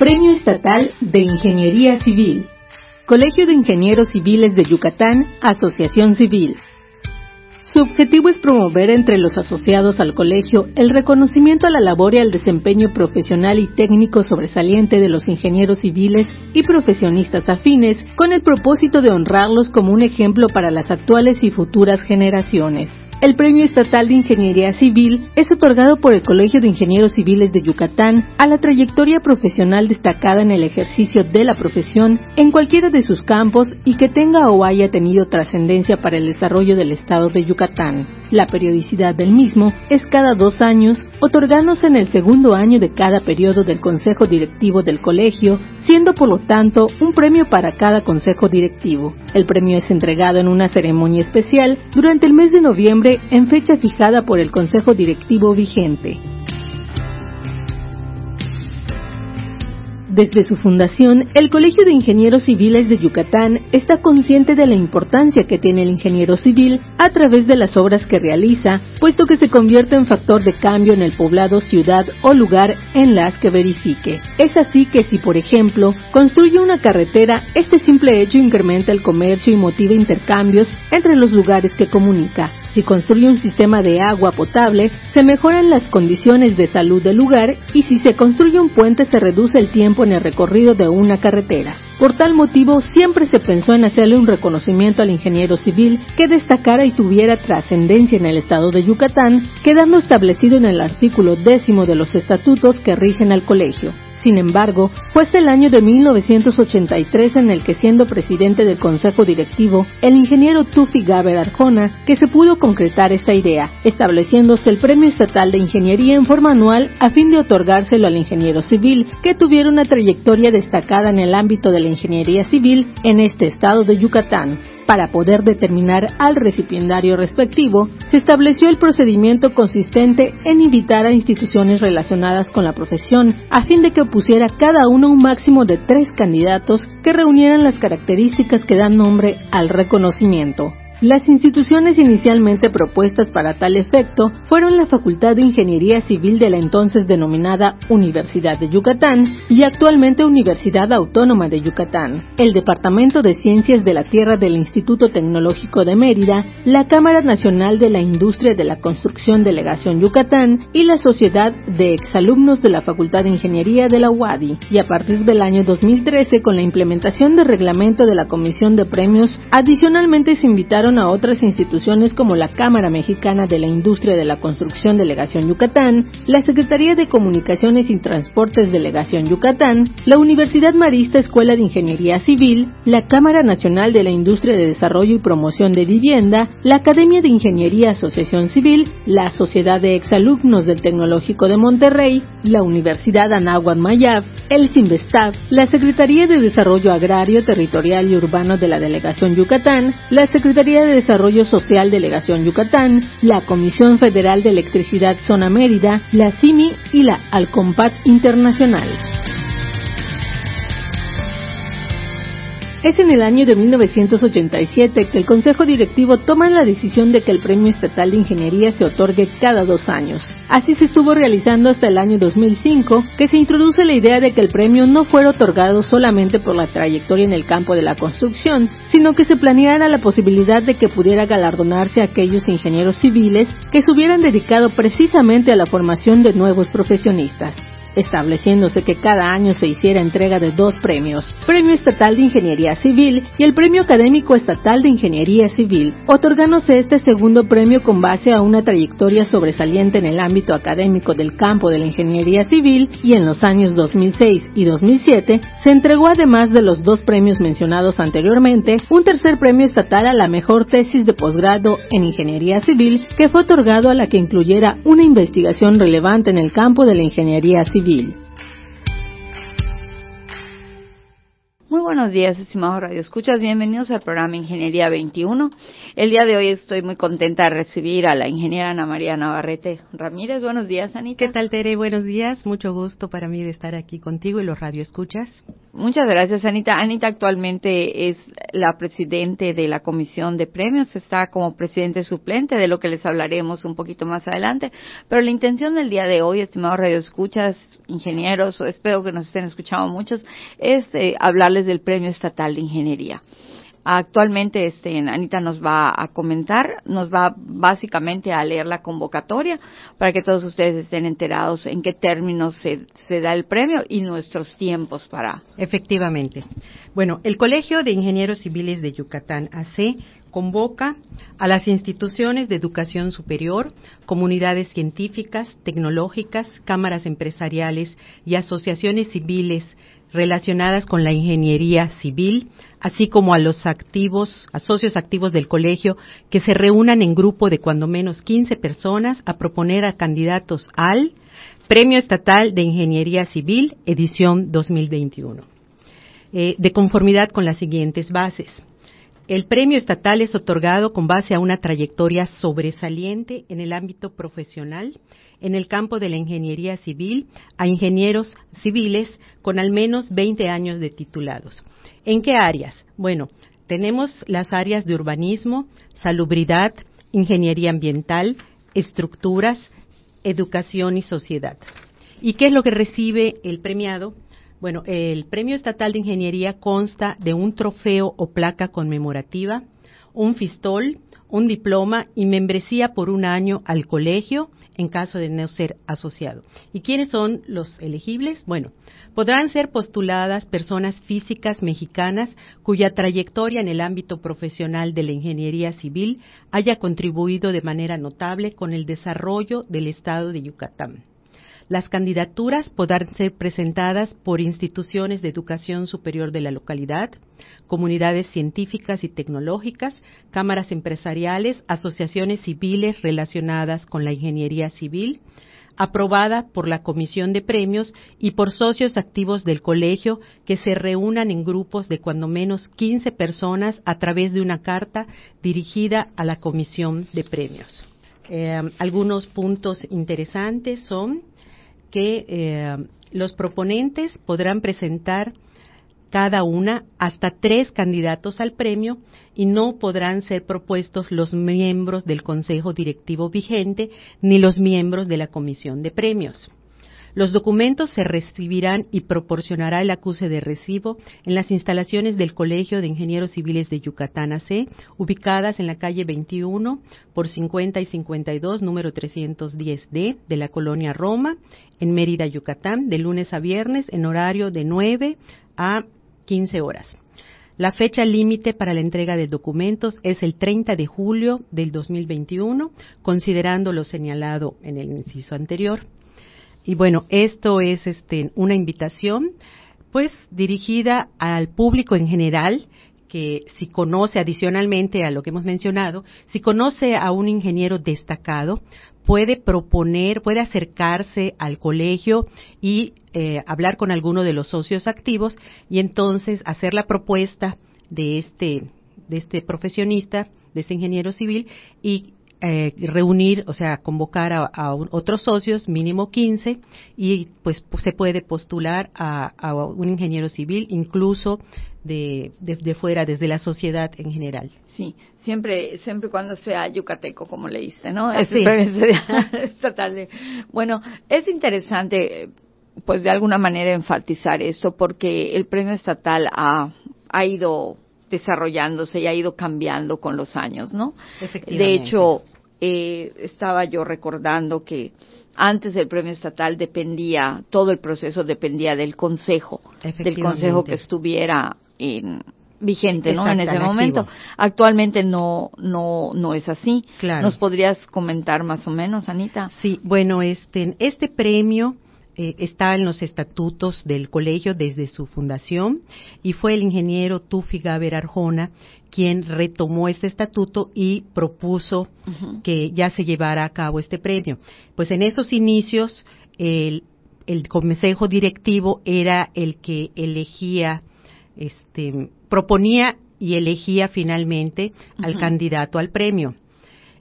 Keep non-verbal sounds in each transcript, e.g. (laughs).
Premio Estatal de Ingeniería Civil. Colegio de Ingenieros Civiles de Yucatán, Asociación Civil. Su objetivo es promover entre los asociados al colegio el reconocimiento a la labor y al desempeño profesional y técnico sobresaliente de los ingenieros civiles y profesionistas afines, con el propósito de honrarlos como un ejemplo para las actuales y futuras generaciones. El Premio Estatal de Ingeniería Civil es otorgado por el Colegio de Ingenieros Civiles de Yucatán a la trayectoria profesional destacada en el ejercicio de la profesión en cualquiera de sus campos y que tenga o haya tenido trascendencia para el desarrollo del Estado de Yucatán. La periodicidad del mismo es cada dos años, otorgándose en el segundo año de cada periodo del Consejo Directivo del Colegio, siendo por lo tanto un premio para cada Consejo Directivo. El premio es entregado en una ceremonia especial durante el mes de noviembre en fecha fijada por el Consejo Directivo vigente. Desde su fundación, el Colegio de Ingenieros Civiles de Yucatán está consciente de la importancia que tiene el ingeniero civil a través de las obras que realiza, puesto que se convierte en factor de cambio en el poblado, ciudad o lugar en las que verifique. Es así que si, por ejemplo, construye una carretera, este simple hecho incrementa el comercio y motiva intercambios entre los lugares que comunica. Si construye un sistema de agua potable, se mejoran las condiciones de salud del lugar y si se construye un puente se reduce el tiempo en el recorrido de una carretera. Por tal motivo, siempre se pensó en hacerle un reconocimiento al ingeniero civil que destacara y tuviera trascendencia en el estado de Yucatán, quedando establecido en el artículo décimo de los estatutos que rigen al colegio. Sin embargo, fue hasta el año de 1983 en el que siendo presidente del Consejo Directivo, el ingeniero Tufi Gaber Arjona, que se pudo concretar esta idea, estableciéndose el Premio Estatal de Ingeniería en forma anual a fin de otorgárselo al ingeniero civil que tuviera una trayectoria destacada en el ámbito de la ingeniería civil en este estado de Yucatán. Para poder determinar al recipiendario respectivo, se estableció el procedimiento consistente en invitar a instituciones relacionadas con la profesión a fin de que opusiera cada uno un máximo de tres candidatos que reunieran las características que dan nombre al reconocimiento. Las instituciones inicialmente propuestas para tal efecto fueron la Facultad de Ingeniería Civil de la entonces denominada Universidad de Yucatán y actualmente Universidad Autónoma de Yucatán, el Departamento de Ciencias de la Tierra del Instituto Tecnológico de Mérida, la Cámara Nacional de la Industria de la Construcción Delegación Yucatán y la Sociedad de Exalumnos de la Facultad de Ingeniería de la UADI. Y a partir del año 2013, con la implementación del reglamento de la Comisión de Premios, adicionalmente se invitaron a otras instituciones como la Cámara Mexicana de la Industria de la Construcción Delegación Yucatán, la Secretaría de Comunicaciones y Transportes Delegación Yucatán, la Universidad Marista Escuela de Ingeniería Civil, la Cámara Nacional de la Industria de Desarrollo y Promoción de Vivienda, la Academia de Ingeniería Asociación Civil, la Sociedad de Exalumnos del Tecnológico de Monterrey, la Universidad Anáhuac Mayab, el CIMBESTAB, la Secretaría de Desarrollo Agrario, Territorial y Urbano de la Delegación Yucatán, la Secretaría de Desarrollo Social Delegación Yucatán, la Comisión Federal de Electricidad Zona Mérida, la CIMI y la Alcompat Internacional. Es en el año de 1987 que el Consejo Directivo toma la decisión de que el Premio Estatal de Ingeniería se otorgue cada dos años. Así se estuvo realizando hasta el año 2005, que se introduce la idea de que el premio no fuera otorgado solamente por la trayectoria en el campo de la construcción, sino que se planeara la posibilidad de que pudiera galardonarse a aquellos ingenieros civiles que se hubieran dedicado precisamente a la formación de nuevos profesionistas estableciéndose que cada año se hiciera entrega de dos premios, Premio Estatal de Ingeniería Civil y el Premio Académico Estatal de Ingeniería Civil, otorgándose este segundo premio con base a una trayectoria sobresaliente en el ámbito académico del campo de la ingeniería civil y en los años 2006 y 2007 se entregó además de los dos premios mencionados anteriormente, un tercer premio estatal a la mejor tesis de posgrado en ingeniería civil que fue otorgado a la que incluyera una investigación relevante en el campo de la ingeniería civil. Muy buenos días, estimados radioescuchas. Bienvenidos al programa Ingeniería 21. El día de hoy estoy muy contenta de recibir a la ingeniera Ana María Navarrete Ramírez. Buenos días, Anita. ¿Qué tal, Tere? Buenos días. Mucho gusto para mí de estar aquí contigo y los radioescuchas. Muchas gracias, Anita. Anita actualmente es la presidente de la Comisión de Premios. Está como presidente suplente, de lo que les hablaremos un poquito más adelante. Pero la intención del día de hoy, estimados Radio Escuchas, ingenieros, espero que nos estén escuchando muchos, es eh, hablarles del Premio Estatal de Ingeniería. Actualmente, este, Anita nos va a comentar, nos va básicamente a leer la convocatoria para que todos ustedes estén enterados en qué términos se, se da el premio y nuestros tiempos para. Efectivamente. Bueno, el Colegio de Ingenieros Civiles de Yucatán, AC, convoca a las instituciones de educación superior, comunidades científicas, tecnológicas, cámaras empresariales y asociaciones civiles relacionadas con la ingeniería civil, así como a los activos, a socios activos del colegio, que se reúnan en grupo de cuando menos 15 personas a proponer a candidatos al Premio Estatal de Ingeniería Civil, edición 2021, eh, de conformidad con las siguientes bases. El premio estatal es otorgado con base a una trayectoria sobresaliente en el ámbito profesional, en el campo de la ingeniería civil, a ingenieros civiles con al menos 20 años de titulados. ¿En qué áreas? Bueno, tenemos las áreas de urbanismo, salubridad, ingeniería ambiental, estructuras, educación y sociedad. ¿Y qué es lo que recibe el premiado? Bueno, el Premio Estatal de Ingeniería consta de un trofeo o placa conmemorativa, un fistol, un diploma y membresía por un año al colegio en caso de no ser asociado. ¿Y quiénes son los elegibles? Bueno, podrán ser postuladas personas físicas mexicanas cuya trayectoria en el ámbito profesional de la ingeniería civil haya contribuido de manera notable con el desarrollo del Estado de Yucatán. Las candidaturas podrán ser presentadas por instituciones de educación superior de la localidad, comunidades científicas y tecnológicas, cámaras empresariales, asociaciones civiles relacionadas con la ingeniería civil, aprobada por la Comisión de Premios y por socios activos del colegio que se reúnan en grupos de cuando menos 15 personas a través de una carta dirigida a la Comisión de Premios. Eh, algunos puntos interesantes son que eh, los proponentes podrán presentar cada una hasta tres candidatos al premio y no podrán ser propuestos los miembros del Consejo Directivo vigente ni los miembros de la Comisión de Premios. Los documentos se recibirán y proporcionará el acuse de recibo en las instalaciones del Colegio de Ingenieros Civiles de Yucatán AC, ubicadas en la calle 21 por 50 y 52, número 310D de la colonia Roma, en Mérida, Yucatán, de lunes a viernes en horario de 9 a 15 horas. La fecha límite para la entrega de documentos es el 30 de julio del 2021, considerando lo señalado en el inciso anterior. Y bueno, esto es este, una invitación pues dirigida al público en general que si conoce adicionalmente a lo que hemos mencionado, si conoce a un ingeniero destacado, puede proponer, puede acercarse al colegio y eh, hablar con alguno de los socios activos y entonces hacer la propuesta de este, de este profesionista, de este ingeniero civil y eh, reunir, o sea, convocar a, otros socios, mínimo 15, y pues se puede postular a, un ingeniero civil, incluso de, de, fuera, desde la sociedad en general. Sí, siempre, siempre cuando sea yucateco, como leíste, ¿no? Sí. (laughs) estatal. Bueno, es interesante, pues de alguna manera enfatizar esto, porque el premio estatal ha, ha ido desarrollándose y ha ido cambiando con los años, ¿no? De hecho, eh, estaba yo recordando que antes el premio estatal dependía, todo el proceso dependía del consejo, del consejo que estuviera en, vigente, ¿no? En ese momento. Actualmente no, no, no es así. ¿Nos podrías comentar más o menos, Anita? Sí, bueno, este, este premio eh, está en los estatutos del colegio desde su fundación y fue el ingeniero Tufi Gaber Arjona quien retomó este estatuto y propuso que ya se llevara a cabo este premio. Pues en esos inicios el, el consejo directivo era el que elegía este, proponía y elegía finalmente al candidato al premio.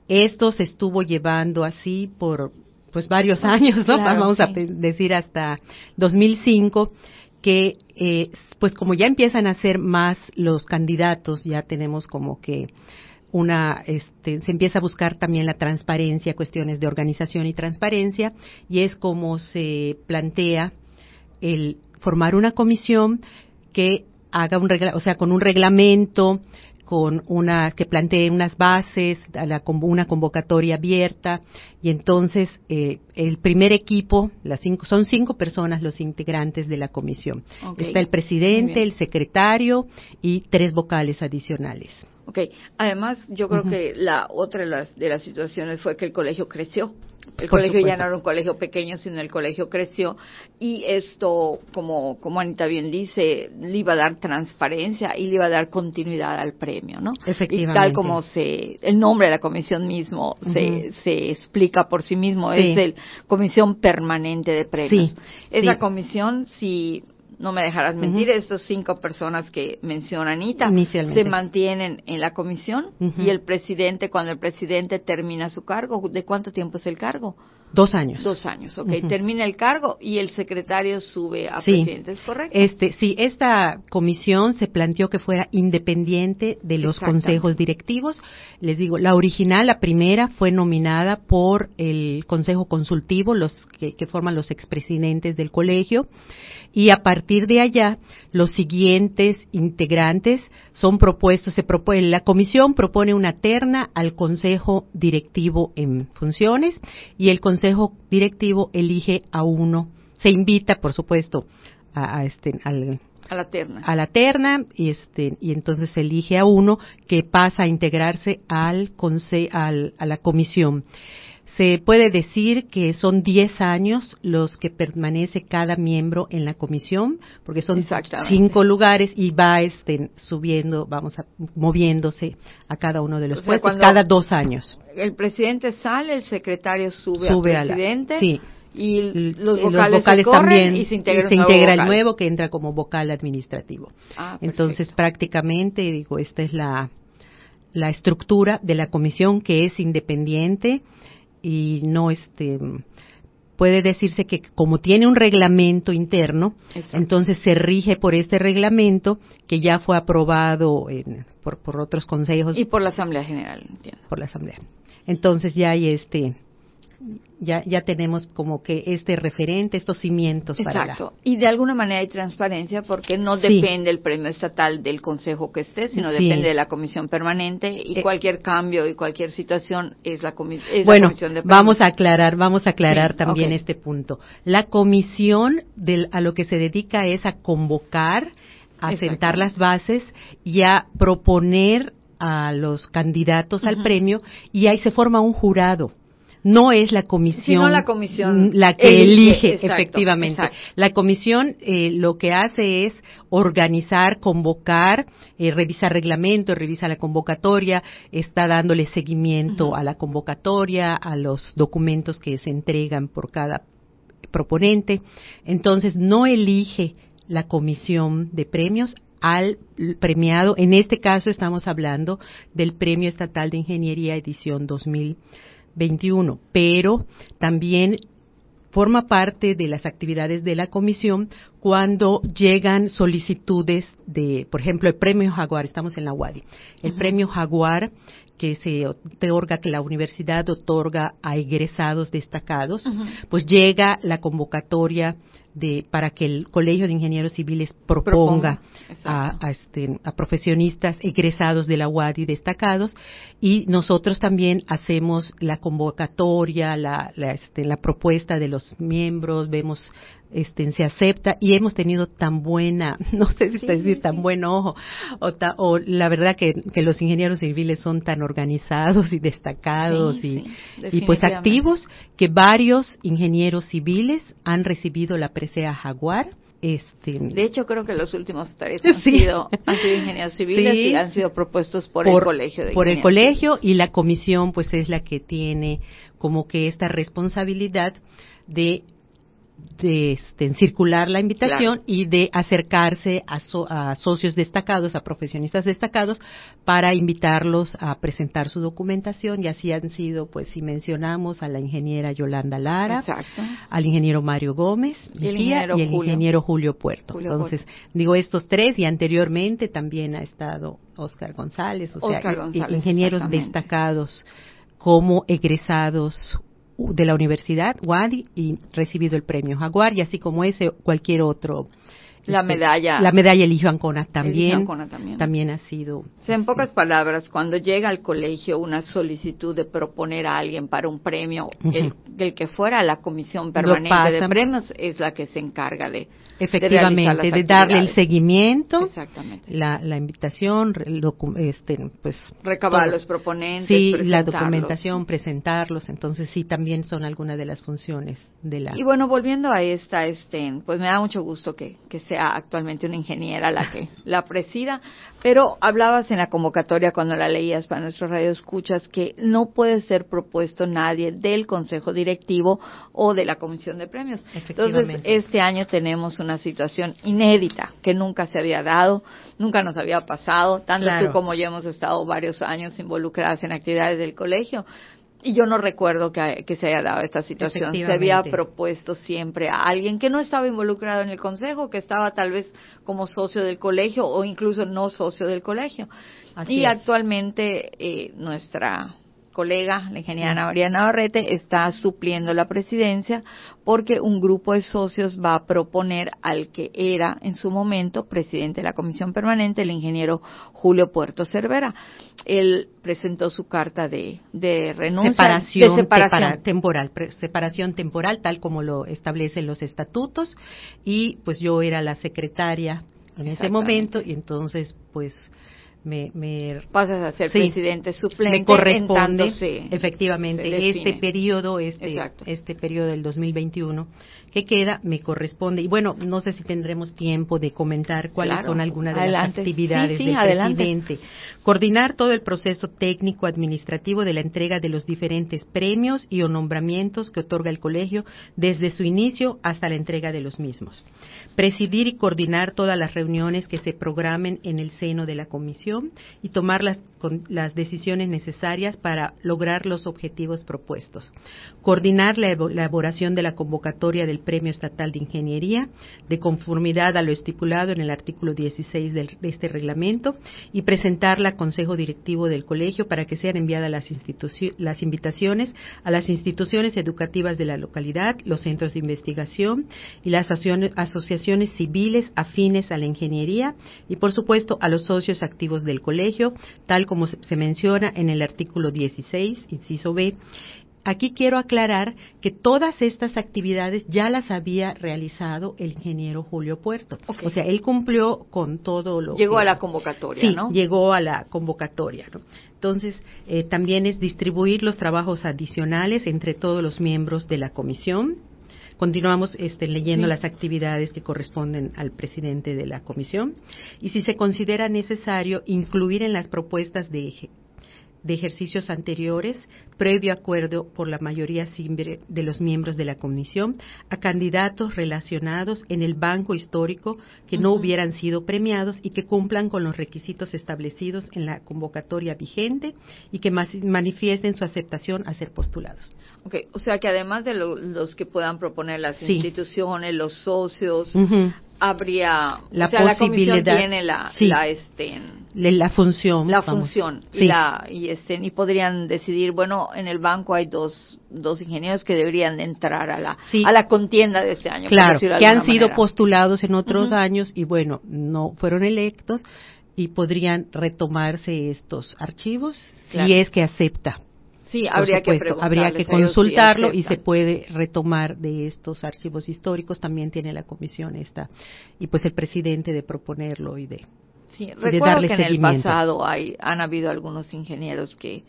Esto se estuvo llevando así por pues varios (laughs) años, ¿no? Vamos a decir hasta 2005 que eh, pues como ya empiezan a ser más los candidatos, ya tenemos como que una este, se empieza a buscar también la transparencia, cuestiones de organización y transparencia y es como se plantea el formar una comisión que haga un regla, o sea, con un reglamento, con una que plantee unas bases, a la, una convocatoria abierta y entonces eh, el primer equipo, las cinco, son cinco personas los integrantes de la comisión. Está el presidente, el secretario y tres vocales adicionales. Ok, además yo creo que la otra de las, de las situaciones fue que el colegio creció. El colegio ya no era un colegio pequeño, sino el colegio creció y esto, como, como Anita bien dice, le iba a dar transparencia y le iba a dar continuidad al premio, ¿no? Efectivamente. Y tal como se, el nombre de la comisión mismo se, se explica por sí mismo, es el Comisión Permanente de Premios. Esa comisión, si no me dejarás mentir, estos cinco personas que menciona Anita se mantienen en la comisión y el presidente, cuando el presidente termina su cargo, ¿de cuánto tiempo es el cargo? Dos años. Dos años, ok. Termina el cargo y el secretario sube a presidente, ¿es correcto? Este, sí, esta comisión se planteó que fuera independiente de los consejos directivos. Les digo, la original, la primera, fue nominada por el consejo consultivo, los que, que forman los expresidentes del colegio y a partir de allá los siguientes integrantes son propuestos, se propone, la comisión propone una terna al consejo directivo en funciones y el consejo directivo elige a uno, se invita por supuesto a, este al, a la terna. A la terna y este y entonces se elige a uno que pasa a integrarse al, al a la comisión se puede decir que son 10 años los que permanece cada miembro en la comisión, porque son cinco lugares y va este, subiendo, vamos a, moviéndose a cada uno de los puestos cada dos años. El presidente sale, el secretario sube, al presidente. sí. Y los vocales, también y se integra, el nuevo que entra como vocal administrativo. Ah, Entonces prácticamente digo esta es la la estructura de la comisión que es independiente y no este puede decirse que como tiene un reglamento interno, entonces se rige por este reglamento que ya fue aprobado por, por otros consejos. Y por la Asamblea General, entiendo. Por la Asamblea. Entonces ya hay este ya, ya tenemos como que este referente, estos cimientos Exacto. Y de alguna manera hay transparencia porque no depende el premio estatal del consejo que esté, sino depende de la comisión permanente y eh, cualquier cambio y cualquier situación es la, comisión bueno, vamos a aclarar, vamos a aclarar también este punto. La comisión del, a lo que se dedica es a convocar, a sentar las bases y a proponer a los candidatos al premio y ahí se forma un jurado no es la comisión, la, comisión la que elige, efectivamente. La comisión eh, lo que hace es organizar, convocar, eh, revisa reglamento, revisa la convocatoria, está dándole seguimiento a la convocatoria, a los documentos que se entregan por cada proponente. Entonces, no elige la comisión de premios al premiado. En este caso estamos hablando del Premio Estatal de Ingeniería edición 2000 21, pero también forma parte de las actividades de la comisión cuando llegan solicitudes de, por ejemplo, el premio Jaguar, estamos en la UADI, el premio Jaguar que se otorga, que la universidad otorga a egresados destacados, pues llega la convocatoria de, para que el Colegio de Ingenieros Civiles proponga, a, este, a, profesionistas egresados de la UADI destacados. Y nosotros también hacemos la convocatoria, la, la, este, la propuesta de los miembros, vemos este, se acepta y hemos tenido tan buena, (laughs) no sé si está decir tan buen ojo, o, o la verdad que, que, los ingenieros civiles son tan organizados y destacados y, y, pues activos que varios ingenieros civiles han recibido la presea Jaguar. Este, de hecho, creo que los últimos tres (laughs) han, sido, han sido ingenieros civiles y han sido propuestos por, el colegio. De por el colegio y la comisión, pues es la que tiene como que esta responsabilidad de de este, circular la invitación y de acercarse a, a, socios destacados, a profesionistas destacados, para invitarlos a presentar su documentación. Y así han sido, pues, si mencionamos a la ingeniera Yolanda Lara, al ingeniero Mario Gómez y el, ingeniero, Julio. Puerto. Entonces, digo estos tres y anteriormente también ha estado Oscar González, o sea, ingenieros destacados como egresados de la Universidad Wadi y recibido el premio Jaguar y así como ese cualquier otro la este, medalla. la medalla Eligio Ancona también, también. También ha sido en pocas palabras cuando llega al colegio una solicitud de proponer a alguien para un premio el, que fuera la comisión permanente de premios es la que se encarga de efectivamente de, darle el seguimiento exactamente. la, la invitación este pues recabar los proponentes sí la documentación presentarlos entonces sí también son algunas de las funciones de la y bueno volviendo a esta este pues me da mucho gusto que, que sea actualmente una ingeniera la que la presida pero hablabas en la convocatoria cuando la leías para nuestro radio escuchas que no puede ser propuesto nadie del consejo directivo o de la comisión de premios entonces este año tenemos una situación inédita que nunca se había dado, nunca nos había pasado, tanto tú como yo hemos estado varios años involucradas en actividades del colegio. Y yo no recuerdo que, se haya dado esta situación. Se había propuesto siempre a alguien que no estaba involucrado en el consejo, que estaba tal vez como socio del colegio o incluso no socio del colegio. y actualmente eh, nuestra colega, la ingeniera Ana María Navarrete, está supliendo la presidencia porque un grupo de socios va a proponer al que era en su momento presidente de la comisión permanente, el ingeniero Julio Puerto Cervera. Él presentó su carta de, de renuncia, separación, de separación. temporal, separación temporal, tal como lo establecen los estatutos, y pues yo era la secretaria en ese momento, y entonces pues me, me pasas a ser presidente suplente me corresponde efectivamente este periodo este este periodo del 2021 que queda me corresponde. Y bueno no sé si tendremos tiempo de comentar cuáles son algunas de las actividades del presidente. Coordinar todo el proceso técnico administrativo de la entrega de los diferentes premios y o nombramientos que otorga el colegio desde su inicio hasta la entrega de los mismos. Presidir y coordinar todas las reuniones que se programen en el seno de la comisión y tomar las, las decisiones necesarias para lograr los objetivos propuestos. Coordinar la elaboración de la convocatoria del Premio Estatal de Ingeniería de conformidad a lo estipulado en el artículo 16 de este reglamento y presentarla al Consejo Directivo del Colegio para que sean enviadas las, las invitaciones a las instituciones educativas de la localidad, los centros de investigación y las asociaciones civiles afines a la ingeniería y, por supuesto, a los socios activos del colegio, tal como se menciona en el artículo 16, inciso B. Aquí quiero aclarar que todas estas actividades ya las había realizado el ingeniero Julio Puerto. O sea, él cumplió con todo lo Llegó a la convocatoria, sí, llegó a la convocatoria, Entonces, eh, también es distribuir los trabajos adicionales entre todos los miembros de la comisión, Continuamos este, leyendo las actividades que corresponden al presidente de la comisión. Y si se considera necesario incluir en las propuestas de de ejercicios anteriores, previo acuerdo por la mayoría simple de los miembros de la comisión, a candidatos relacionados en el banco histórico que no hubieran sido premiados y que cumplan con los requisitos establecidos en la convocatoria vigente y que manifiesten su aceptación a ser postulados. Okay, o sea que además de los que puedan proponer las instituciones, los socios, habría la o sea, la comisión tiene la, la este la función la función y la y este y podrían decidir bueno en el banco hay dos dos ingenieros que deberían entrar a la a la contienda de este año claro que han sido postulados en otros años y bueno no fueron electos y podrían retomarse estos archivos si es que acepta Sí, habría que habría que consultarlo y se puede retomar de estos archivos históricos. También tiene la comisión esta y pues el presidente de proponerlo y de, sí, recuerdo que en el pasado hay, han habido algunos ingenieros que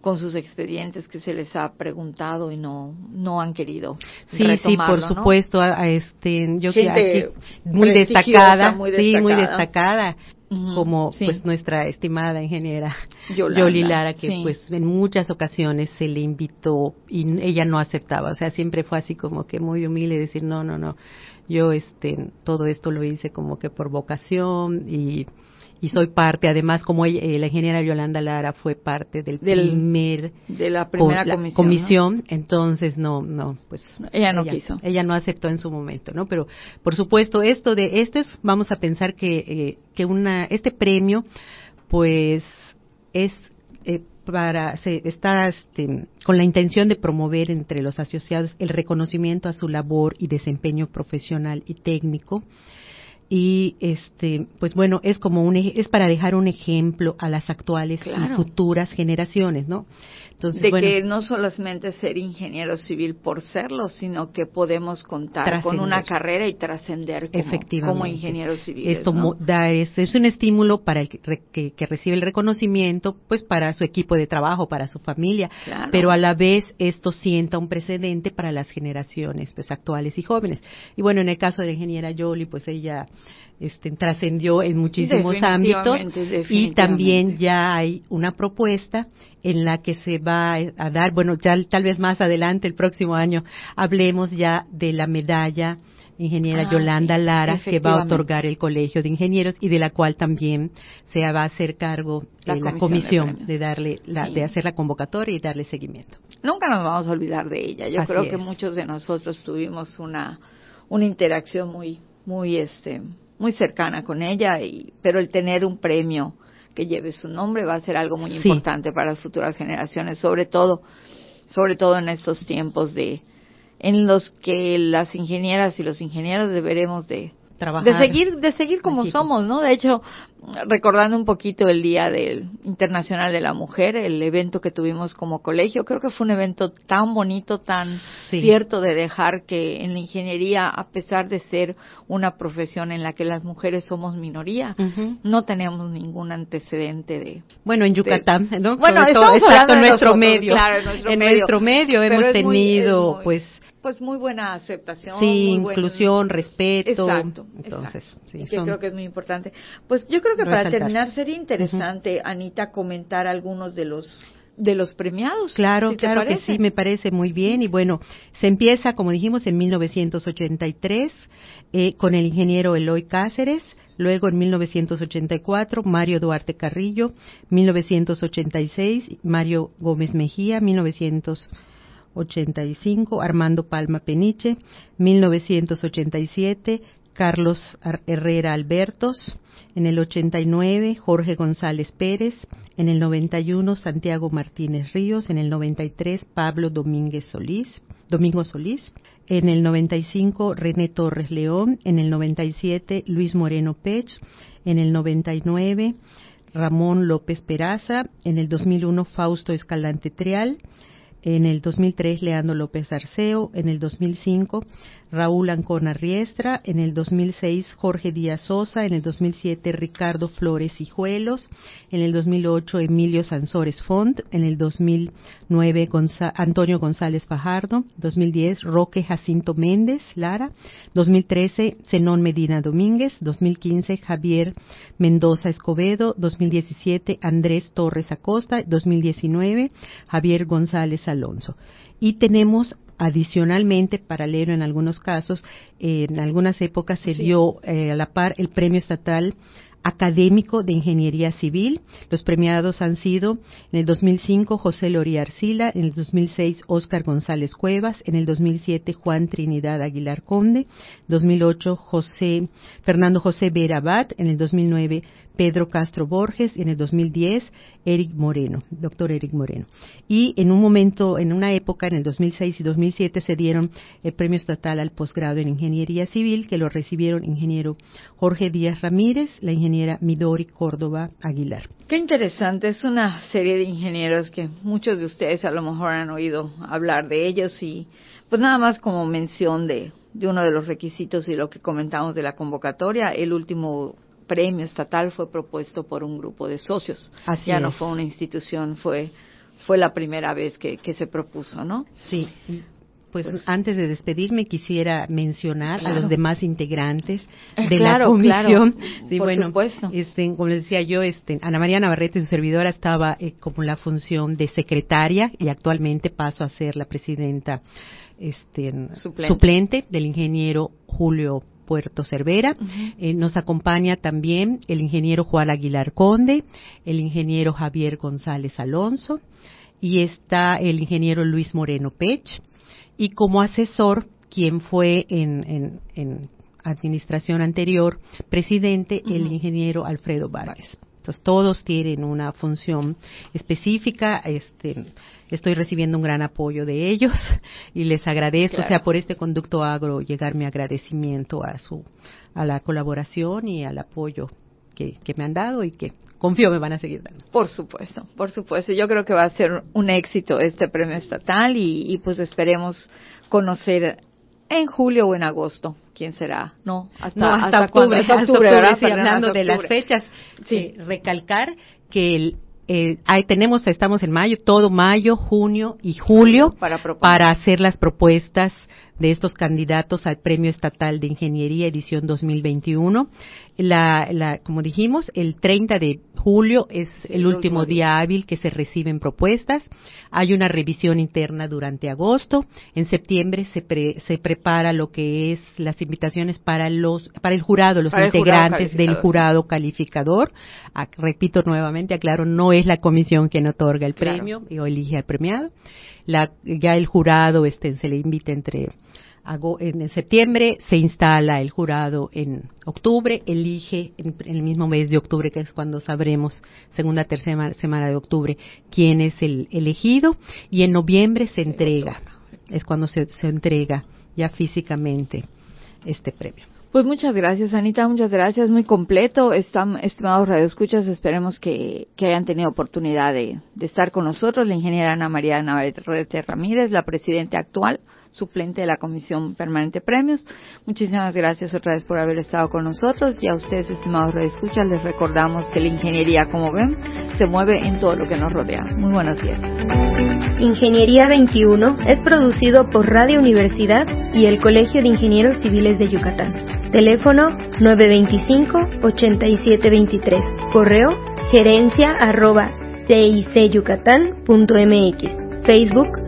con sus expedientes que se les ha preguntado y no no han querido sí sí por supuesto a, este yo que muy destacada, muy destacada sí muy destacada como pues nuestra estimada ingeniera Yoli Lara, que pues en muchas ocasiones se le invitó y ella no aceptaba, o sea, siempre fue así como que muy humilde decir, no, no, no, yo este, todo esto lo hice como que por vocación y y soy parte, además como eh, la ingeniera Yolanda Lara fue parte del, primer de la primera comisión, entonces no, no, pues ella no quiso, ella no aceptó en su momento, ¿no? Pero por supuesto esto de este es, vamos a pensar que eh, que una este premio, pues es eh, para se está este, con la intención de promover entre los asociados el reconocimiento a su labor y desempeño profesional y técnico y este pues bueno es como un es para dejar un ejemplo a las actuales y futuras generaciones no de que no solamente ser ingeniero civil por serlo, sino que podemos contar con una carrera y trascender como, como ingeniero civil. Esto da, es, es, un estímulo para el que, que, recibe el reconocimiento, pues para su equipo de trabajo, para su familia, pero a la vez esto sienta un precedente para las generaciones pues actuales y jóvenes. Y bueno, en el caso de la ingeniera Yoli, pues ella este, trascendió en muchísimos ámbitos. y también ya hay una propuesta en la que se va a dar, bueno, ya tal vez más adelante, el próximo año, hablemos ya de la medalla ingeniera ah, Yolanda Lara que va a otorgar el Colegio de Ingenieros y de la cual también se va a hacer cargo la, eh, comisión, de, darle la, de hacer la convocatoria y darle seguimiento. Nunca nos vamos a olvidar de ella. Yo creo que muchos de nosotros tuvimos una una interacción muy muy este muy cercana con ella, y, pero el tener un premio que lleve su nombre va a ser algo muy importante para las futuras generaciones, sobre todo, sobre todo en estos tiempos de en los que las ingenieras y los ingenieros deberemos de de seguir de seguir como somos no de hecho recordando un poquito el día del internacional de la mujer el evento que tuvimos como colegio creo que fue un evento tan bonito tan cierto de dejar que en la ingeniería a pesar de ser una profesión en la que las mujeres somos minoría no tenemos ningún antecedente de bueno en Yucatán no bueno estamos hablando en nuestro medio. claro, en nuestro medio, hemos tenido pues pues muy buena aceptación. Sí, inclusión, respeto. Exacto. Entonces, Sí, que creo que es muy importante. Pues yo creo que para terminar sería interesante, Anita, comentar algunos de los de los premiados. Claro, claro que sí, me parece muy bien. Y bueno, se empieza, como dijimos, en 1983 eh, con el ingeniero Eloy Cáceres. Luego en 1984 Mario Duarte Carrillo, 1986 Mario Gómez Mejía, 1900 85, Armando Palma Peniche, 1987, Carlos Herrera Albertos, en el 89 Jorge González Pérez, en el 91 Santiago Martínez Ríos, en el 93 Pablo Domínguez Solís, Domingo Solís, en el 95 René Torres León, en el 97 Luis Moreno Pech, en el 99 Ramón López Peraza, en el 2001 Fausto Escalante Trial, en el 2003 Leandro López Arceo, en el 2005 Raúl Ancona Riestra, en el 2006 Jorge Díaz Sosa, en el 2007 Ricardo Flores Hijuelos, en el 2008 Emilio Sansores Font, en el 2009 Antonio González Fajardo, 2010 Roque Jacinto Méndez Lara, 2013 Zenón Medina Domínguez, 2015 Javier Mendoza Escobedo, 2017 Andrés Torres Acosta, 2019 Javier González Alonso. Y tenemos Adicionalmente, paralelo en algunos casos, en algunas épocas se dio eh, a la par el premio estatal académico de Ingeniería Civil. Los premiados han sido en el 2005 José Loría Arcila, en el 2006 Óscar González Cuevas, en el 2007 Juan Trinidad Aguilar Conde, 2008 José Fernando José Vera Abad, en el 2009 Pedro Castro Borges y en el 2010 Eric Moreno, doctor Eric Moreno. Y en un momento, en una época, en el 2006 y 2007 se dieron el premio estatal al posgrado en Ingeniería Civil que lo recibieron ingeniero Jorge Díaz Ramírez, la ingeniera Midori Córdoba Aguilar. Qué interesante, es una serie de ingenieros que muchos de ustedes a lo mejor han oído hablar de ellos y pues nada más como mención de, de uno de los requisitos y lo que comentamos de la convocatoria, el último premio estatal fue propuesto por un grupo de socios. ya no fue una institución, fue fue la primera vez que, que se propuso, ¿no? Sí. Pues, pues, antes de despedirme quisiera mencionar a los demás integrantes eh, de la comisión. Sí, bueno, supuesto. Este, como les decía yo, este, Ana María Navarrete, su servidora, estaba eh, como la función de secretaria y actualmente paso a ser la presidenta este, suplente, del ingeniero Julio Puerto Cervera. Eh, nos acompaña también el ingeniero Juan Aguilar Conde, el ingeniero Javier González Alonso y está el ingeniero Luis Moreno Pech y como asesor quien fue en, administración anterior presidente el ingeniero Alfredo Vargas. Entonces todos tienen una función específica. Este, estoy recibiendo un gran apoyo de ellos (laughs) y les agradezco, o sea, por este conducto agro llegar mi agradecimiento a su a la colaboración y al apoyo que, que me han dado y que confío me van a seguir dando. Por supuesto, por supuesto. Yo creo que va a ser un éxito este premio estatal y, pues esperemos conocer en julio o en agosto quién será. No, hasta, hasta, octubre, hasta octubre, hablando de las fechas, sí. recalcar que el eh, tenemos, estamos en mayo, todo mayo, junio y julio para, para hacer las propuestas de estos candidatos al Premio Estatal de Ingeniería edición 2021. La, la, como dijimos, el 30 de julio es el, último día hábil que se reciben propuestas. Hay una revisión interna durante agosto. En septiembre se, se prepara lo que es las invitaciones para los para el jurado, los integrantes del jurado calificador. Repito nuevamente, aclaro, no es la comisión quien otorga el premio o elige al premiado. La, ya el jurado este, se le invita entre en septiembre, se instala el jurado en octubre, elige en, el mismo mes de octubre, que es cuando sabremos, segunda, tercera semana de octubre, quién es el elegido, y en noviembre se entrega, es cuando se, entrega ya físicamente este premio. Pues muchas gracias, Anita, muchas gracias, muy completo. Están, estimados radioescuchas, esperemos que, hayan tenido oportunidad de, de, estar con nosotros. La ingeniera Ana María Navarrete Ramírez, la presidenta actual suplente de la Comisión Permanente Premios. Muchísimas gracias otra vez por haber estado con nosotros y a ustedes, estimados redescuchas, les recordamos que la ingeniería, como ven, se mueve en todo lo que nos rodea. Muy buenos días. Ingeniería 21 es producido por Radio Universidad y el Colegio de Ingenieros Civiles de Yucatán. Teléfono 925-8723. Correo gerencia arroba cicyucatán.mx. Facebook